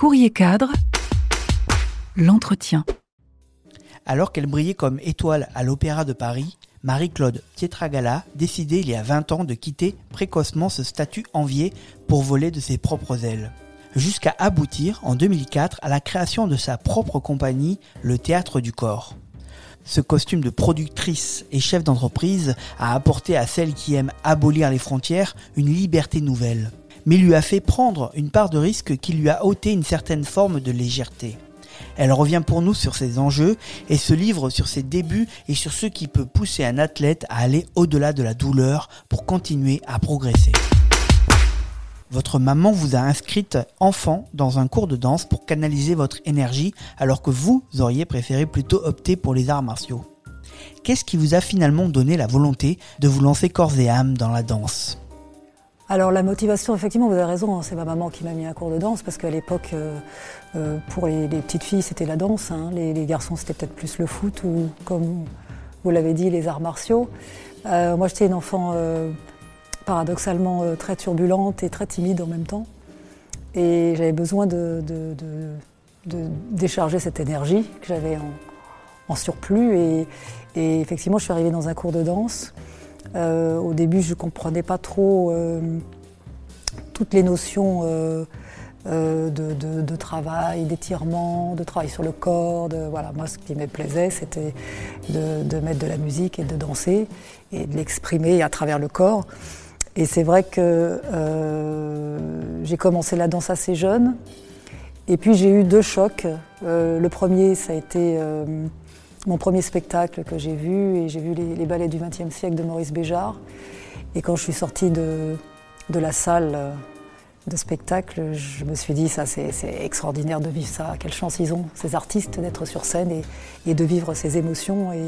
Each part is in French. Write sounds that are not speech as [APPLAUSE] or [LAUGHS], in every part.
Courrier cadre, l'entretien. Alors qu'elle brillait comme étoile à l'Opéra de Paris, Marie-Claude Pietragala décidait il y a 20 ans de quitter précocement ce statut envié pour voler de ses propres ailes. Jusqu'à aboutir en 2004 à la création de sa propre compagnie, le Théâtre du Corps. Ce costume de productrice et chef d'entreprise a apporté à celle qui aime abolir les frontières une liberté nouvelle, mais lui a fait prendre une part de risque qui lui a ôté une certaine forme de légèreté. Elle revient pour nous sur ses enjeux et se livre sur ses débuts et sur ce qui peut pousser un athlète à aller au-delà de la douleur pour continuer à progresser. Votre maman vous a inscrite enfant dans un cours de danse pour canaliser votre énergie alors que vous auriez préféré plutôt opter pour les arts martiaux. Qu'est-ce qui vous a finalement donné la volonté de vous lancer corps et âme dans la danse? Alors la motivation, effectivement, vous avez raison, hein, c'est ma maman qui m'a mis un cours de danse parce qu'à l'époque, euh, euh, pour les, petites filles, c'était la danse, hein. les, garçons, c'était peut-être plus le foot ou, comme vous l'avez dit, les arts martiaux. Euh, moi, j'étais une enfant paradoxalement très turbulente et très timide en même temps. Et j'avais besoin de, décharger cette énergie que j'avais en, surplus. Et, et, effectivement, je suis arrivée dans un cours de danse. Euh, au début, je ne comprenais pas trop euh, toutes les notions euh, de, travail, d'étirement, de travail sur le corps. voilà. Moi, ce qui me plaisait, c'était de, mettre de la musique et de danser et de l'exprimer à travers le corps. Et c'est vrai que j'ai commencé la danse assez jeune. Et puis j'ai eu deux chocs. le premier, ça a été mon premier spectacle que j'ai vu, et j'ai vu les, ballets du XXe siècle de Maurice Béjart. Et quand je suis sortie de, de la salle de spectacle, je me suis dit, ça c'est extraordinaire de vivre ça. Quelle chance ils ont, ces artistes, d'être sur scène et, de vivre ces émotions et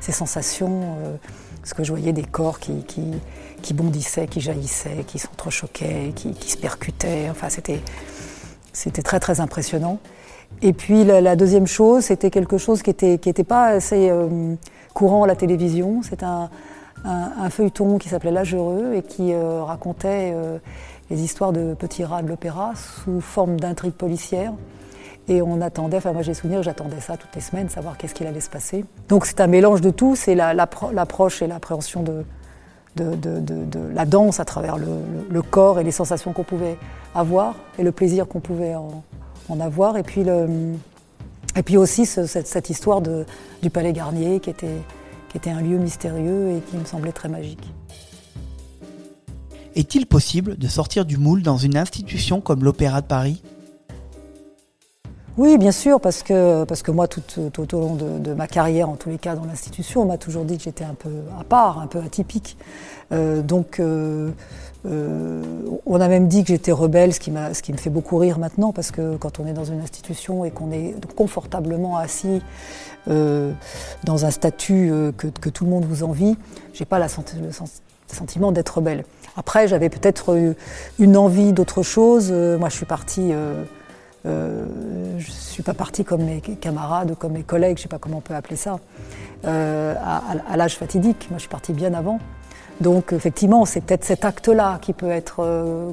ces sensations. Euh, parce que je voyais des corps qui, qui, qui bondissaient, qui jaillissaient, qui s'entrechoquaient, qui, qui se percutaient. Enfin, c'était très très impressionnant. Et puis la, deuxième chose, c'était quelque chose qui n'était pas assez euh, courant à la télévision. C'est un, feuilleton qui s'appelait L'âge heureux et qui euh, racontait euh, les histoires de petits rats de l'opéra sous forme d'intrigues policières. Et on attendait, enfin moi j'ai souvenir, j'attendais ça toutes les semaines, savoir qu'est-ce qu'il allait se passer. Donc c'est un mélange de tout, c'est l'approche et l'appréhension de, la danse à travers le, le corps et les sensations qu'on pouvait avoir et le plaisir qu'on pouvait en, avoir. Et puis, aussi cette, histoire du Palais Garnier qui était un lieu mystérieux et qui me semblait très magique. Est-il possible de sortir du moule dans une institution comme l'Opéra de Paris? Oui, bien sûr, parce que, parce que moi, tout, au long de, ma carrière, en tous les cas dans l'institution, on m'a toujours dit que j'étais un peu à part, un peu atypique. Euh, donc, euh, euh, on a même dit que j'étais rebelle, ce qui, ce qui me fait beaucoup rire maintenant, parce que quand on est dans une institution et qu'on est confortablement assis dans un statut euh, que, tout le monde vous envie, j'ai pas la, le sentiment d'être rebelle. Après, j'avais peut-être une envie d'autre chose. moi, je suis partie. Je ne suis pas partie comme mes camarades ou comme mes collègues, je ne sais pas comment on peut appeler ça, à, à l'âge fatidique. Moi, je suis partie bien avant. Donc effectivement, c'est peut-être cet acte-là qui peut être euh,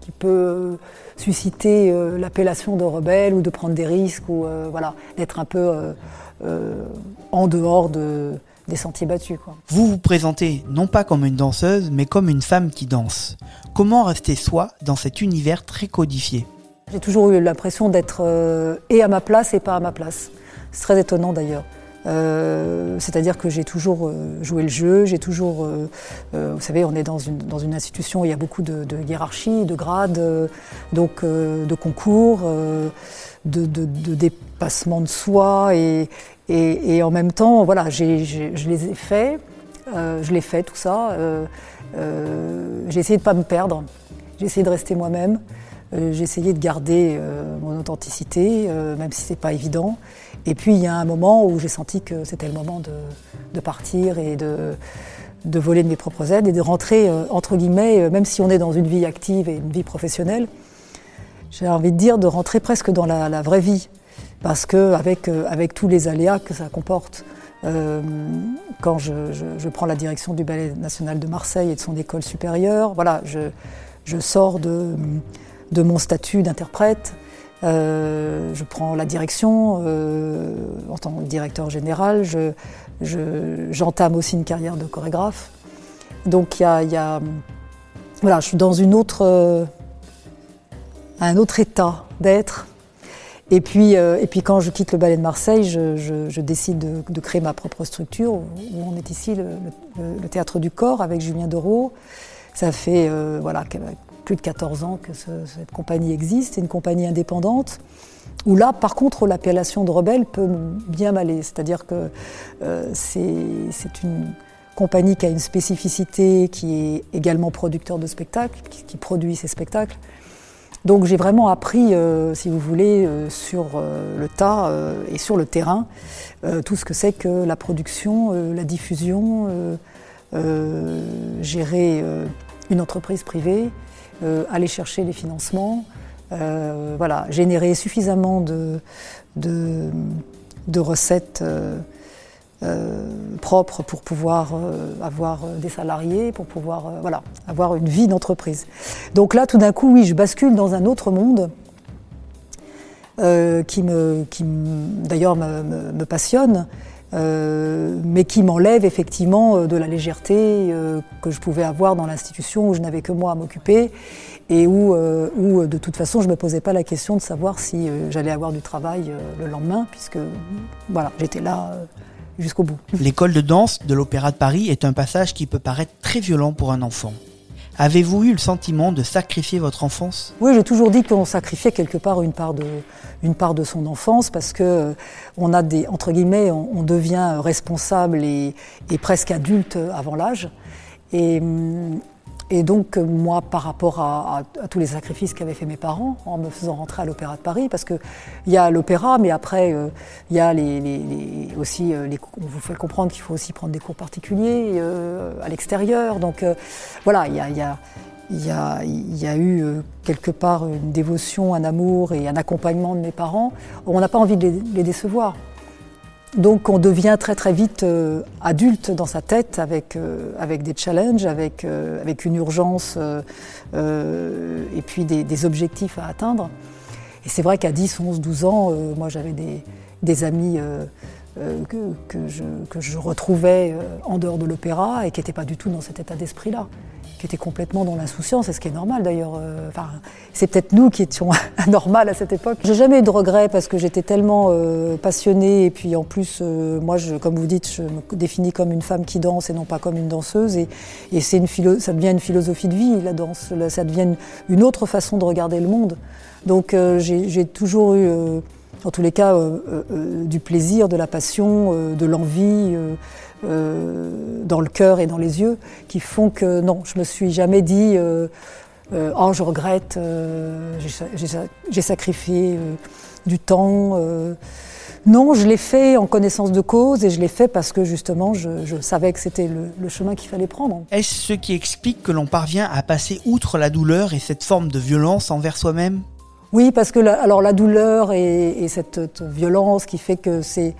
qui peut susciter euh, l'appellation de rebelle ou de prendre des risques ou euh, voilà, d'être un peu en dehors des sentiers battus. Vous vous présentez non pas comme une danseuse, mais comme une femme qui danse. Comment rester soi dans cet univers très codifié? J'ai toujours eu l'impression d'être et à ma place et pas à ma place. C'est très étonnant d'ailleurs. Euh, c'est-à-dire que j'ai toujours euh, joué le jeu, j'ai toujours, euh, vous savez, on est dans une, institution où il y a beaucoup de, hiérarchie, de grades, donc de concours, de, dépassement de soi, et, et, en même temps, voilà, je les ai faits, je l'ai fait tout ça. j'ai essayé de ne pas me perdre, j'ai essayé de rester moi-même. J'ai essayé de garder mon authenticité, même si ce n'est pas évident. Et puis il y a un moment où j'ai senti que c'était le moment de, partir et de, voler de mes propres aides et de rentrer, euh, entre guillemets, euh, même si on est dans une vie active et une vie professionnelle, j'ai envie de dire de rentrer presque dans la, vraie vie. Parce qu'avec euh, avec tous les aléas que ça comporte, quand je, prends la direction du Ballet national de Marseille et de son école supérieure, voilà, je, je sors de, de mon statut d'interprète je prends la direction en tant que directeur général. j'entame aussi une carrière de chorégraphe. Donc il y a, voilà, je suis dans autre, un autre état d'être. Et puis, et puis quand je quitte le ballet de Marseille, je, décide de, créer ma propre structure, où on est ici, le, Théâtre du Corps, avec Julien Dereau. Ça fait voilà, plus de 14 ans que cette compagnie existe, c'est une compagnie indépendante, où là, par contre, l'appellation de rebelle peut bien m'aller. C'est-à-dire que euh, c'est une compagnie qui a une spécificité, qui est également producteur de spectacles, qui, produit ses spectacles. Donc j'ai vraiment appris, euh, si vous voulez, euh, sur le tas et sur le terrain, tout ce que c'est que la production, la diffusion, gérer une entreprise privée, euh, aller chercher les financements, euh, voilà, générer suffisamment de, de, recettes euh, propres pour pouvoir avoir des salariés, pour pouvoir voilà, avoir une vie d'entreprise. Donc là, tout d'un coup, oui, je bascule dans un autre monde. qui, me, qui d'ailleurs me, passionne, euh, mais qui m'enlève effectivement euh, de la légèreté euh, que je pouvais avoir dans l'institution où je n'avais que moi à m'occuper et où, où, de toute façon je ne me posais pas la question de savoir si j'allais avoir du travail le lendemain, puisque voilà, j'étais là jusqu'au bout. L'école de danse de l'Opéra de Paris est un passage qui peut paraître très violent pour un enfant. Avez-vous eu le sentiment de sacrifier votre enfance? Oui, j'ai toujours dit qu'on sacrifiait quelque part une part de, une part de son enfance parce que euh, on a des, entre guillemets, on, devient responsable et, presque adulte avant l'âge. Et, hum, donc, moi, par rapport à, tous les sacrifices qu'avaient fait mes parents en me faisant rentrer à l'Opéra de Paris, parce qu'il y a l'opéra, mais après, euh, il y a les, aussi, euh, les, on vous fait comprendre qu'il faut aussi prendre des cours particuliers à l'extérieur. Donc, voilà, il y a, y, a, y, a, eu quelque part une dévotion, un amour et un accompagnement de mes parents. On n'a pas envie de les décevoir. Donc on devient très très vite euh, adulte dans sa tête avec, euh, avec des challenges, avec, euh, avec une urgence et puis des, objectifs à atteindre. Et c'est vrai qu'à 10, 11, 12 ans, moi j'avais des, des, amis que, que, je, que, je, retrouvais en dehors de l'opéra et qui n'étaient pas du tout dans cet état d'esprit-là qui était complètement dans l'insouciance, et ce qui est normal d'ailleurs. Euh, enfin, c'est peut-être nous qui étions [LAUGHS] anormal à cette époque. J'ai jamais eu de regrets parce que j'étais tellement euh, passionnée, et puis en plus, euh, moi, comme vous dites, je me définis comme une femme qui danse et non pas comme une danseuse, et, et une ça devient une philosophie de vie, la danse, ça devient une autre façon de regarder le monde. Donc j'ai toujours eu, en tous les cas, du plaisir, de la passion, de l'envie. Euh, dans le cœur et dans les yeux qui font que non, je me suis jamais dit euh, euh, oh je regrette, j'ai sacrifié du temps. non, je l'ai fait en connaissance de cause et je l'ai fait parce que justement je, savais que c'était le, chemin qu'il fallait prendre. Est-ce ce qui explique que l'on parvient à passer outre la douleur et cette forme de violence envers soi-même? Oui, parce que la, alors la douleur et cette violence qui fait que c'est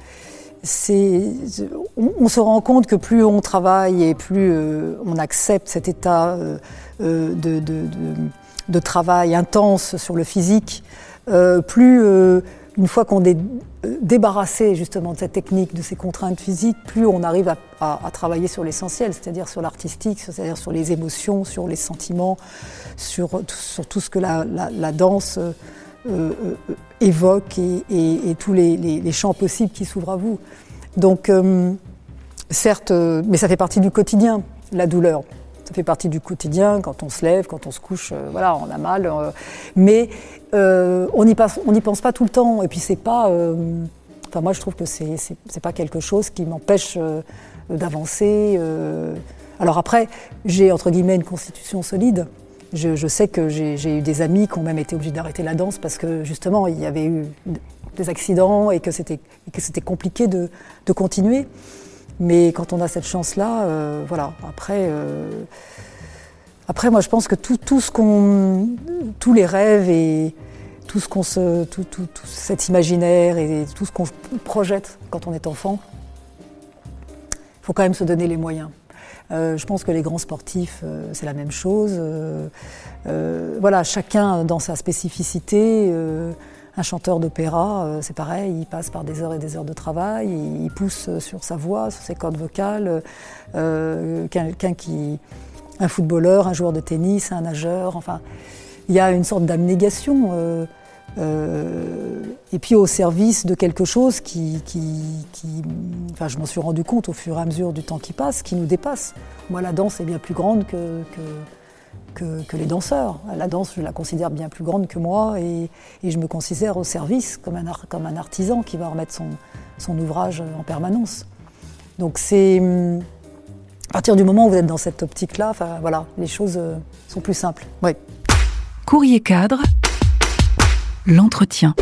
on, se rend compte que plus on travaille et plus euh, on accepte cet état euh, euh, de, travail intense sur le physique, plus une fois qu'on est débarrassé justement de cette technique, de ces contraintes physiques, plus on arrive à, travailler sur l'essentiel, c'est-à-dire sur l'artistique, c'est-à-dire sur les émotions, sur les sentiments, sur, tout ce que la danse euh, euh, évoque et, tous les, champs possibles qui s'ouvrent à vous. Donc, euh, certes, mais ça fait partie du quotidien, la douleur. Ça fait partie du quotidien, quand on se lève, quand on se couche, voilà, on a mal. mais on n'y pense pas tout le temps. Et puis c'est pas. enfin, moi, je trouve que c'est pas quelque chose qui m'empêche d'avancer. alors après, j'ai entre guillemets une constitution solide. Je, sais que j'ai eu des amis qui ont même été obligés d'arrêter la danse parce que justement il y avait eu des accidents et que c'était compliqué de, continuer. Mais quand on a cette chance-là, euh, voilà. Après, euh, après, moi je pense que tout, tout ce qu'on, tous les rêves et tout ce qu'on se, tout, tout, tout, cet imaginaire et tout ce qu'on projette quand on est enfant, il faut quand même se donner les moyens. Euh, je pense que les grands sportifs, c'est la même chose. Voilà, chacun dans sa spécificité. Un chanteur d'opéra, euh, c'est pareil, il passe par des heures et des heures de travail, il, pousse sur sa voix, sur ses cordes vocales. Euh, qui, un footballeur, un joueur de tennis, un nageur, enfin, il y a une sorte d'abnégation. Euh, et puis au service de quelque chose qui, enfin, je m'en suis rendu compte au fur et à mesure du temps qui passe, qui nous dépasse. Moi, la danse est bien plus grande que, les danseurs. La danse, je la considère bien plus grande que moi et, je me considère au service comme un, artisan qui va remettre son, ouvrage en permanence. Donc c'est à partir du moment où vous êtes dans cette optique-là, voilà, les choses euh, sont plus simples. Courrier cadre l'entretien.